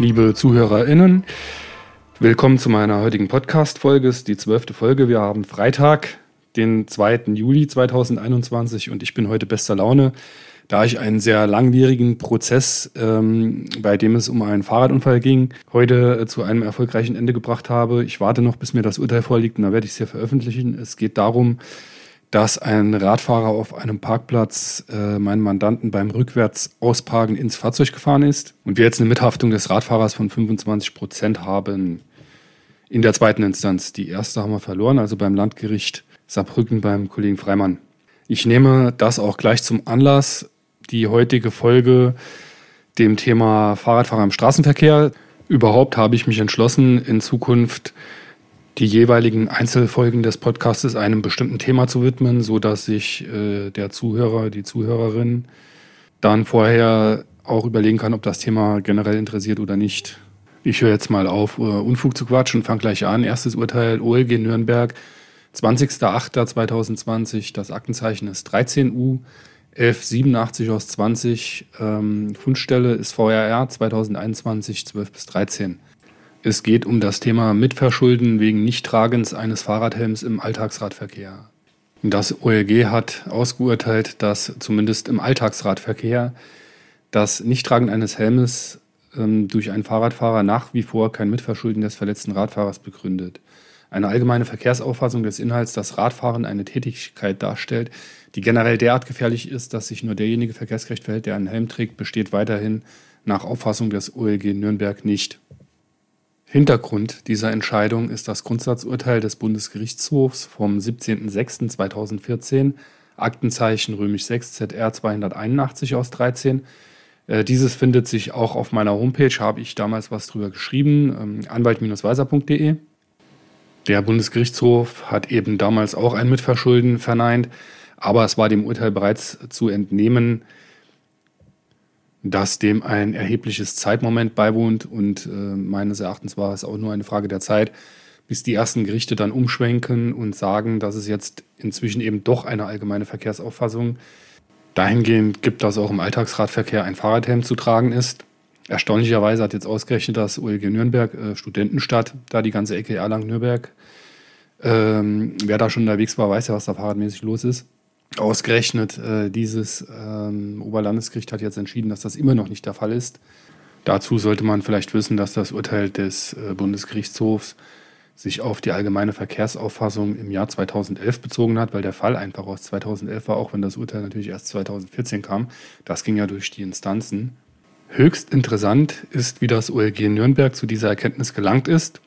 Liebe ZuhörerInnen, willkommen zu meiner heutigen Podcast-Folge. Es ist die zwölfte Folge. Wir haben Freitag, den 2. Juli 2021 und ich bin heute bester Laune, da ich einen sehr langwierigen Prozess, ähm, bei dem es um einen Fahrradunfall ging, heute äh, zu einem erfolgreichen Ende gebracht habe. Ich warte noch, bis mir das Urteil vorliegt und dann werde ich es hier veröffentlichen. Es geht darum, dass ein Radfahrer auf einem Parkplatz äh, meinen Mandanten beim rückwärts Ausparken ins Fahrzeug gefahren ist und wir jetzt eine Mithaftung des Radfahrers von 25 Prozent haben in der zweiten Instanz. Die erste haben wir verloren, also beim Landgericht Saarbrücken beim Kollegen Freimann. Ich nehme das auch gleich zum Anlass, die heutige Folge dem Thema Fahrradfahrer im Straßenverkehr. Überhaupt habe ich mich entschlossen, in Zukunft die jeweiligen Einzelfolgen des Podcasts einem bestimmten Thema zu widmen, so dass sich äh, der Zuhörer, die Zuhörerin dann vorher auch überlegen kann, ob das Thema generell interessiert oder nicht. Ich höre jetzt mal auf, uh, Unfug zu quatschen und fange gleich an. Erstes Urteil OLG Nürnberg, 20.08.2020. Das Aktenzeichen ist 13U 1187 aus 20. Ähm, Fundstelle ist VRR 2021 12 bis 13. Es geht um das Thema Mitverschulden wegen Nichttragens eines Fahrradhelms im Alltagsradverkehr. Das OLG hat ausgeurteilt, dass zumindest im Alltagsradverkehr das Nichttragen eines Helmes ähm, durch einen Fahrradfahrer nach wie vor kein Mitverschulden des verletzten Radfahrers begründet. Eine allgemeine Verkehrsauffassung des Inhalts, dass Radfahren eine Tätigkeit darstellt, die generell derart gefährlich ist, dass sich nur derjenige verkehrsgerecht verhält, der einen Helm trägt, besteht weiterhin nach Auffassung des OLG Nürnberg nicht. Hintergrund dieser Entscheidung ist das Grundsatzurteil des Bundesgerichtshofs vom 17.06.2014, Aktenzeichen römisch 6 ZR 281 aus 13. Äh, dieses findet sich auch auf meiner Homepage, habe ich damals was drüber geschrieben, ähm, anwalt-weiser.de. Der Bundesgerichtshof hat eben damals auch ein Mitverschulden verneint, aber es war dem Urteil bereits zu entnehmen, dass dem ein erhebliches Zeitmoment beiwohnt und äh, meines Erachtens war es auch nur eine Frage der Zeit, bis die ersten Gerichte dann umschwenken und sagen, dass es jetzt inzwischen eben doch eine allgemeine Verkehrsauffassung dahingehend gibt, dass auch im Alltagsradverkehr ein Fahrradhelm zu tragen ist. Erstaunlicherweise hat jetzt ausgerechnet das OLG Nürnberg äh, Studentenstadt, da die ganze Ecke Erlangen-Nürnberg. Ähm, wer da schon unterwegs war, weiß ja, was da fahrradmäßig los ist. Ausgerechnet äh, dieses ähm, Oberlandesgericht hat jetzt entschieden, dass das immer noch nicht der Fall ist. Dazu sollte man vielleicht wissen, dass das Urteil des äh, Bundesgerichtshofs sich auf die allgemeine Verkehrsauffassung im Jahr 2011 bezogen hat, weil der Fall einfach aus 2011 war, auch wenn das Urteil natürlich erst 2014 kam. Das ging ja durch die Instanzen. Höchst interessant ist, wie das OLG Nürnberg zu dieser Erkenntnis gelangt ist,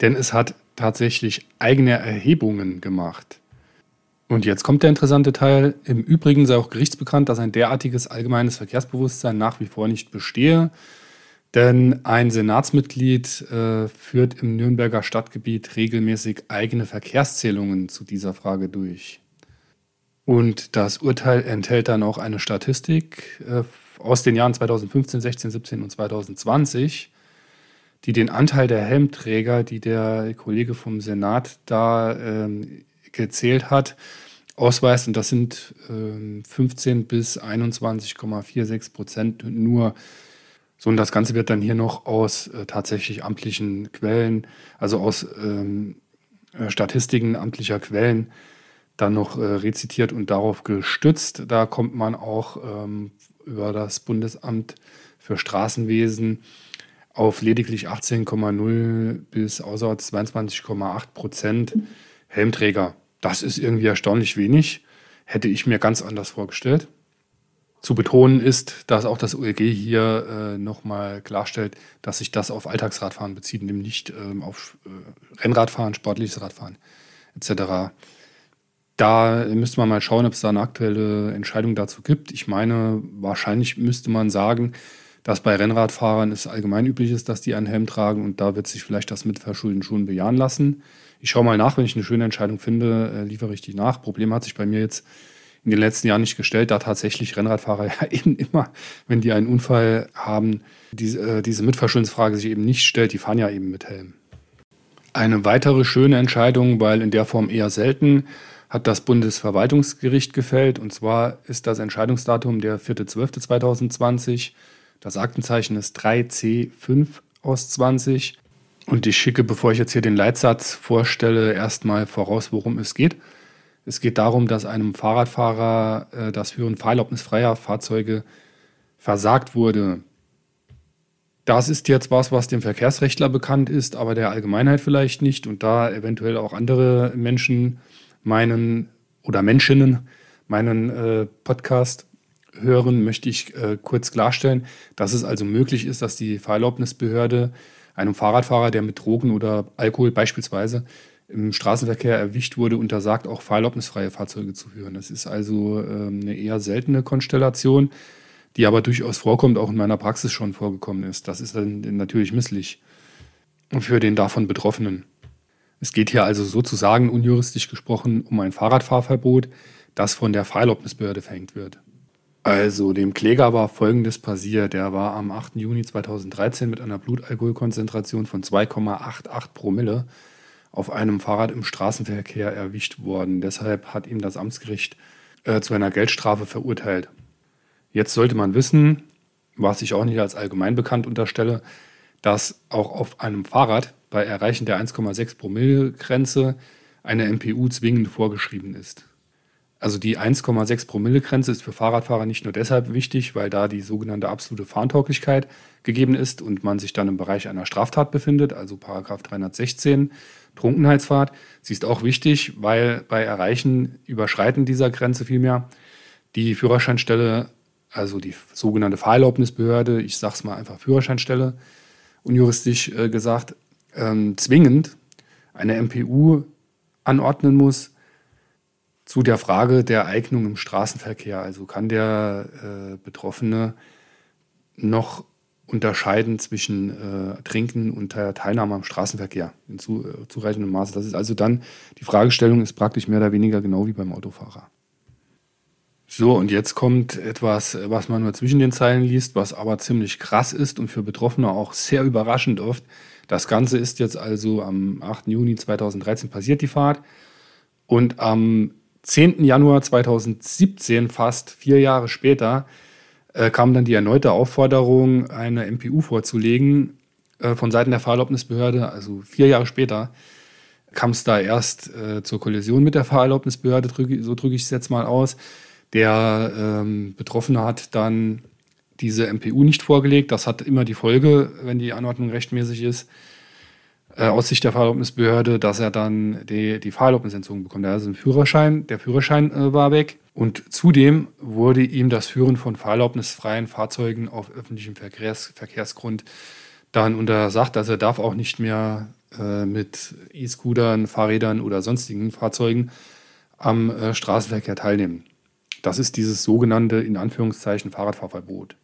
denn es hat tatsächlich eigene Erhebungen gemacht. Und jetzt kommt der interessante Teil. Im Übrigen sei auch gerichtsbekannt, dass ein derartiges allgemeines Verkehrsbewusstsein nach wie vor nicht bestehe. Denn ein Senatsmitglied äh, führt im Nürnberger Stadtgebiet regelmäßig eigene Verkehrszählungen zu dieser Frage durch. Und das Urteil enthält dann auch eine Statistik äh, aus den Jahren 2015, 16, 17 und 2020, die den Anteil der Helmträger, die der Kollege vom Senat da ähm, gezählt hat, ausweist. Und das sind äh, 15 bis 21,46 Prozent nur. So, und das Ganze wird dann hier noch aus äh, tatsächlich amtlichen Quellen, also aus ähm, äh, Statistiken amtlicher Quellen, dann noch äh, rezitiert und darauf gestützt. Da kommt man auch ähm, über das Bundesamt für Straßenwesen auf lediglich 18,0 bis außer 22,8 Prozent Helmträger. Das ist irgendwie erstaunlich wenig. Hätte ich mir ganz anders vorgestellt. Zu betonen ist, dass auch das OLG hier äh, nochmal klarstellt, dass sich das auf Alltagsradfahren bezieht, nämlich nicht ähm, auf äh, Rennradfahren, sportliches Radfahren etc. Da müsste man mal schauen, ob es da eine aktuelle Entscheidung dazu gibt. Ich meine, wahrscheinlich müsste man sagen, dass bei Rennradfahrern es allgemein üblich ist, dass die einen Helm tragen und da wird sich vielleicht das Mitverschulden schon bejahen lassen. Ich schaue mal nach, wenn ich eine schöne Entscheidung finde, äh, liefere ich die nach. Problem hat sich bei mir jetzt in den letzten Jahren nicht gestellt, da tatsächlich Rennradfahrer ja eben immer, wenn die einen Unfall haben, diese, äh, diese Mitverschuldensfrage sich eben nicht stellt, die fahren ja eben mit Helm. Eine weitere schöne Entscheidung, weil in der Form eher selten, hat das Bundesverwaltungsgericht gefällt. Und zwar ist das Entscheidungsdatum der 4.12.2020. Das Aktenzeichen ist 3C5 aus 20. Und ich schicke, bevor ich jetzt hier den Leitsatz vorstelle, erstmal voraus, worum es geht. Es geht darum, dass einem Fahrradfahrer äh, das Führen fahrerlaubnisfreier Fahrzeuge versagt wurde. Das ist jetzt was, was dem Verkehrsrechtler bekannt ist, aber der Allgemeinheit vielleicht nicht. Und da eventuell auch andere Menschen meinen oder Menschinnen meinen äh, Podcast hören, möchte ich äh, kurz klarstellen, dass es also möglich ist, dass die Fahrerlaubnisbehörde einem Fahrradfahrer, der mit Drogen oder Alkohol beispielsweise im Straßenverkehr erwischt wurde, untersagt, auch fahrerlaubnisfreie Fahrzeuge zu führen. Das ist also äh, eine eher seltene Konstellation die aber durchaus vorkommt, auch in meiner Praxis schon vorgekommen ist. Das ist dann natürlich misslich für den davon Betroffenen. Es geht hier also sozusagen unjuristisch gesprochen um ein Fahrradfahrverbot, das von der Fahrerlaubnisbehörde verhängt wird. Also dem Kläger war Folgendes passiert. Er war am 8. Juni 2013 mit einer Blutalkoholkonzentration von 2,88 Promille auf einem Fahrrad im Straßenverkehr erwischt worden. Deshalb hat ihm das Amtsgericht äh, zu einer Geldstrafe verurteilt. Jetzt sollte man wissen, was ich auch nicht als allgemein bekannt unterstelle, dass auch auf einem Fahrrad bei Erreichen der 1,6 Promille-Grenze eine MPU zwingend vorgeschrieben ist. Also die 1,6 Promille-Grenze ist für Fahrradfahrer nicht nur deshalb wichtig, weil da die sogenannte absolute Fahntauglichkeit gegeben ist und man sich dann im Bereich einer Straftat befindet, also Paragraph 316 Trunkenheitsfahrt. Sie ist auch wichtig, weil bei Erreichen, Überschreiten dieser Grenze vielmehr, die Führerscheinstelle also die sogenannte Fahrerlaubnisbehörde, ich sage es mal einfach Führerscheinstelle, unjuristisch äh, gesagt, ähm, zwingend eine MPU anordnen muss zu der Frage der Eignung im Straßenverkehr. Also kann der äh, Betroffene noch unterscheiden zwischen äh, Trinken und Teilnahme am Straßenverkehr in zu, äh, zureichendem Maße. Das ist also dann, die Fragestellung ist praktisch mehr oder weniger genau wie beim Autofahrer. So, und jetzt kommt etwas, was man nur zwischen den Zeilen liest, was aber ziemlich krass ist und für Betroffene auch sehr überraschend oft. Das Ganze ist jetzt also am 8. Juni 2013 passiert, die Fahrt. Und am 10. Januar 2017, fast vier Jahre später, äh, kam dann die erneute Aufforderung, eine MPU vorzulegen äh, von Seiten der Fahrerlaubnisbehörde. Also vier Jahre später kam es da erst äh, zur Kollision mit der Fahrerlaubnisbehörde, drück, so drücke ich es jetzt mal aus. Der ähm, Betroffene hat dann diese MPU nicht vorgelegt. Das hat immer die Folge, wenn die Anordnung rechtmäßig ist, äh, aus Sicht der Fahrerlaubnisbehörde, dass er dann die, die Fahrerlaubnisentzogen bekommt. Er hat also einen Führerschein, der Führerschein äh, war weg. Und zudem wurde ihm das Führen von fahrerlaubnisfreien Fahrzeugen auf öffentlichem Verkehrs Verkehrsgrund dann untersagt. Also er darf auch nicht mehr äh, mit E-Scootern, Fahrrädern oder sonstigen Fahrzeugen am äh, Straßenverkehr teilnehmen. Das ist dieses sogenannte, in Anführungszeichen, Fahrradfahrverbot.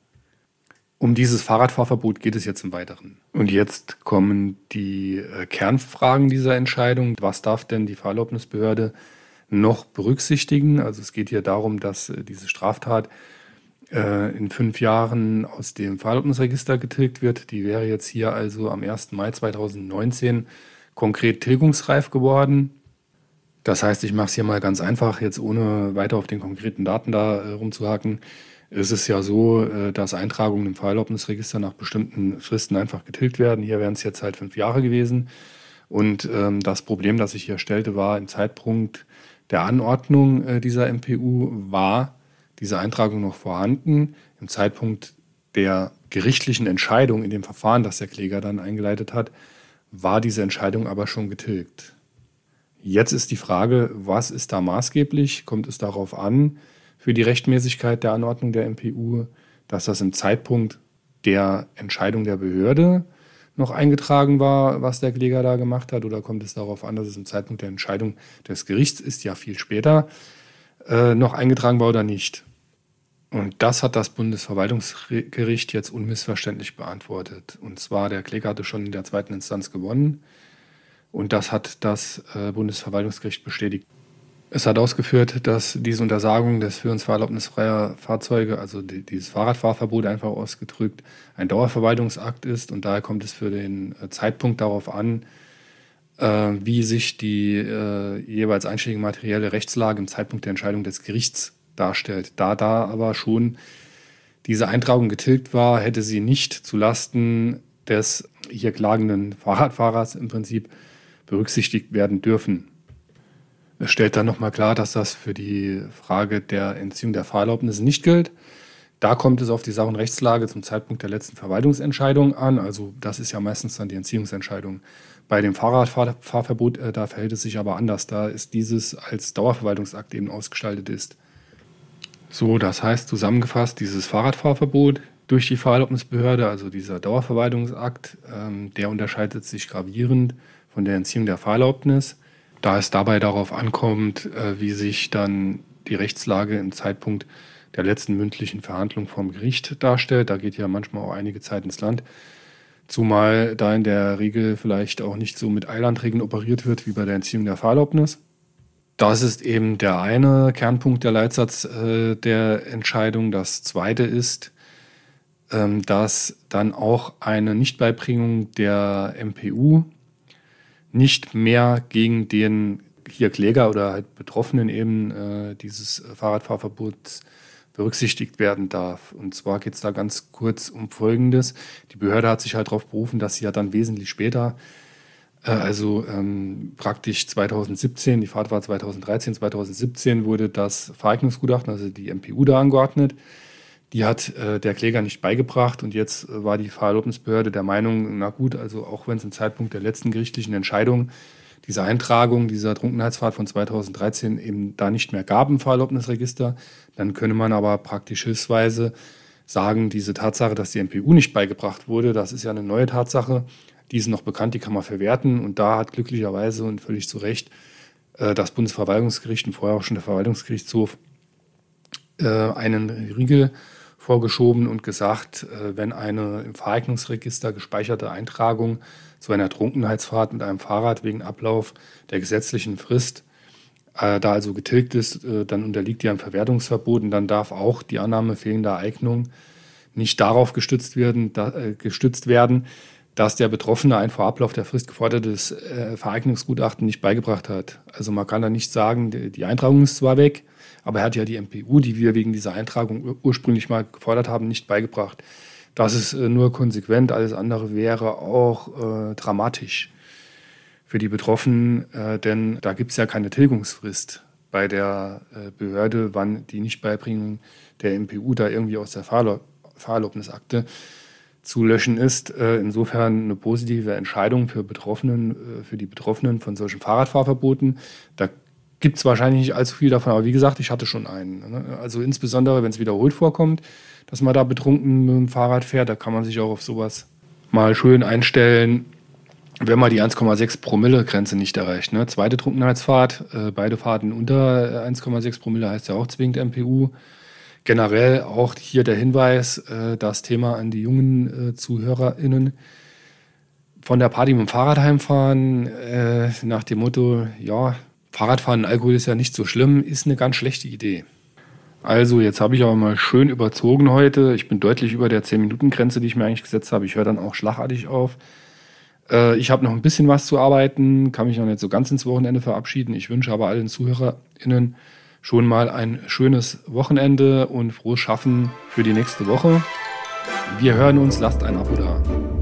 Um dieses Fahrradfahrverbot geht es jetzt im Weiteren. Und jetzt kommen die äh, Kernfragen dieser Entscheidung. Was darf denn die Fahrerlaubnisbehörde noch berücksichtigen? Also es geht hier darum, dass äh, diese Straftat äh, in fünf Jahren aus dem Fahrerlaubnisregister getilgt wird. Die wäre jetzt hier also am 1. Mai 2019 konkret tilgungsreif geworden. Das heißt, ich mache es hier mal ganz einfach, jetzt ohne weiter auf den konkreten Daten da äh, rumzuhaken. Es ist ja so, äh, dass Eintragungen im Fahrerlaubnisregister nach bestimmten Fristen einfach getilgt werden. Hier wären es jetzt halt fünf Jahre gewesen. Und ähm, das Problem, das sich hier stellte, war im Zeitpunkt der Anordnung äh, dieser MPU war diese Eintragung noch vorhanden. Im Zeitpunkt der gerichtlichen Entscheidung in dem Verfahren, das der Kläger dann eingeleitet hat, war diese Entscheidung aber schon getilgt. Jetzt ist die Frage, was ist da maßgeblich? Kommt es darauf an, für die Rechtmäßigkeit der Anordnung der MPU, dass das im Zeitpunkt der Entscheidung der Behörde noch eingetragen war, was der Kläger da gemacht hat? Oder kommt es darauf an, dass es im Zeitpunkt der Entscheidung des Gerichts ist, ja viel später, äh, noch eingetragen war oder nicht? Und das hat das Bundesverwaltungsgericht jetzt unmissverständlich beantwortet. Und zwar, der Kläger hatte schon in der zweiten Instanz gewonnen. Und das hat das äh, Bundesverwaltungsgericht bestätigt. Es hat ausgeführt, dass diese Untersagung des Führens fahrerlaubnisfreier Fahrzeuge, also die, dieses Fahrradfahrverbot einfach ausgedrückt, ein Dauerverwaltungsakt ist und daher kommt es für den äh, Zeitpunkt darauf an, äh, wie sich die äh, jeweils einschlägige materielle Rechtslage im Zeitpunkt der Entscheidung des Gerichts darstellt. Da da aber schon diese Eintragung getilgt war, hätte sie nicht zulasten des hier klagenden Fahrradfahrers im Prinzip berücksichtigt werden dürfen. Es stellt dann nochmal klar, dass das für die Frage der Entziehung der Fahrerlaubnis nicht gilt. Da kommt es auf die Sach- und Rechtslage zum Zeitpunkt der letzten Verwaltungsentscheidung an. Also das ist ja meistens dann die Entziehungsentscheidung. Bei dem Fahrradfahrverbot, äh, da verhält es sich aber anders. Da ist dieses als Dauerverwaltungsakt eben ausgestaltet ist. So, das heißt zusammengefasst, dieses Fahrradfahrverbot durch die Fahrerlaubnisbehörde, also dieser Dauerverwaltungsakt, ähm, der unterscheidet sich gravierend von der Entziehung der Fahrerlaubnis, da es dabei darauf ankommt, äh, wie sich dann die Rechtslage im Zeitpunkt der letzten mündlichen Verhandlung vom Gericht darstellt. Da geht ja manchmal auch einige Zeit ins Land. Zumal da in der Regel vielleicht auch nicht so mit Eilandregeln operiert wird wie bei der Entziehung der Fahrerlaubnis. Das ist eben der eine Kernpunkt der Leitsatz äh, der Entscheidung. Das zweite ist, ähm, dass dann auch eine Nichtbeibringung der MPU nicht mehr gegen den hier Kläger oder halt Betroffenen eben äh, dieses Fahrradfahrverbots berücksichtigt werden darf. Und zwar geht es da ganz kurz um Folgendes. Die Behörde hat sich halt darauf berufen, dass sie ja dann wesentlich später, äh, also ähm, praktisch 2017, die Fahrt war 2013, 2017 wurde das Vereignungsgutachten, also die MPU da angeordnet. Die hat äh, der Kläger nicht beigebracht und jetzt äh, war die Fahrerlaubnisbehörde der Meinung, na gut, also auch wenn es im Zeitpunkt der letzten gerichtlichen Entscheidung diese Eintragung dieser Trunkenheitsfahrt von 2013 eben da nicht mehr gab im Fahrerlaubnisregister, dann könne man aber praktisch hilfsweise sagen, diese Tatsache, dass die MPU nicht beigebracht wurde, das ist ja eine neue Tatsache, die ist noch bekannt, die kann man verwerten und da hat glücklicherweise und völlig zu Recht äh, das Bundesverwaltungsgericht und vorher auch schon der Verwaltungsgerichtshof äh, einen Riegel vorgeschoben und gesagt, äh, wenn eine im Vereignungsregister gespeicherte Eintragung zu einer Trunkenheitsfahrt mit einem Fahrrad wegen Ablauf der gesetzlichen Frist äh, da also getilgt ist, äh, dann unterliegt die einem Verwertungsverbot und dann darf auch die Annahme fehlender Eignung nicht darauf gestützt werden, da, gestützt werden, dass der Betroffene ein vor Ablauf der Frist gefordertes äh, Vereignungsgutachten nicht beigebracht hat. Also man kann da nicht sagen, die, die Eintragung ist zwar weg, aber er hat ja die MPU, die wir wegen dieser Eintragung ursprünglich mal gefordert haben, nicht beigebracht. Das ist äh, nur konsequent, alles andere wäre auch äh, dramatisch für die Betroffenen, äh, denn da gibt es ja keine Tilgungsfrist bei der äh, Behörde, wann die Nichtbeibringung der MPU da irgendwie aus der Fahrerlaubnisakte zu löschen ist. Äh, insofern eine positive Entscheidung für Betroffenen, äh, für die Betroffenen von solchen Fahrradfahrverboten. Da gibt es wahrscheinlich nicht allzu viel davon, aber wie gesagt, ich hatte schon einen. Ne? Also insbesondere, wenn es wiederholt vorkommt, dass man da betrunken mit dem Fahrrad fährt, da kann man sich auch auf sowas mal schön einstellen, wenn man die 1,6 Promille-Grenze nicht erreicht. Ne? Zweite Trunkenheitsfahrt, äh, beide Fahrten unter 1,6 äh, Promille heißt ja auch zwingend MPU. Generell auch hier der Hinweis, äh, das Thema an die jungen äh, ZuhörerInnen. Von der Party mit dem Fahrrad heimfahren, äh, nach dem Motto, ja, Fahrradfahren Alkohol ist ja nicht so schlimm, ist eine ganz schlechte Idee. Also, jetzt habe ich aber mal schön überzogen heute. Ich bin deutlich über der 10-Minuten-Grenze, die ich mir eigentlich gesetzt habe. Ich höre dann auch schlagartig auf. Äh, ich habe noch ein bisschen was zu arbeiten, kann mich noch nicht so ganz ins Wochenende verabschieden. Ich wünsche aber allen ZuhörerInnen schon mal ein schönes Wochenende und frohes Schaffen für die nächste Woche. Wir hören uns, lasst ein Abo da.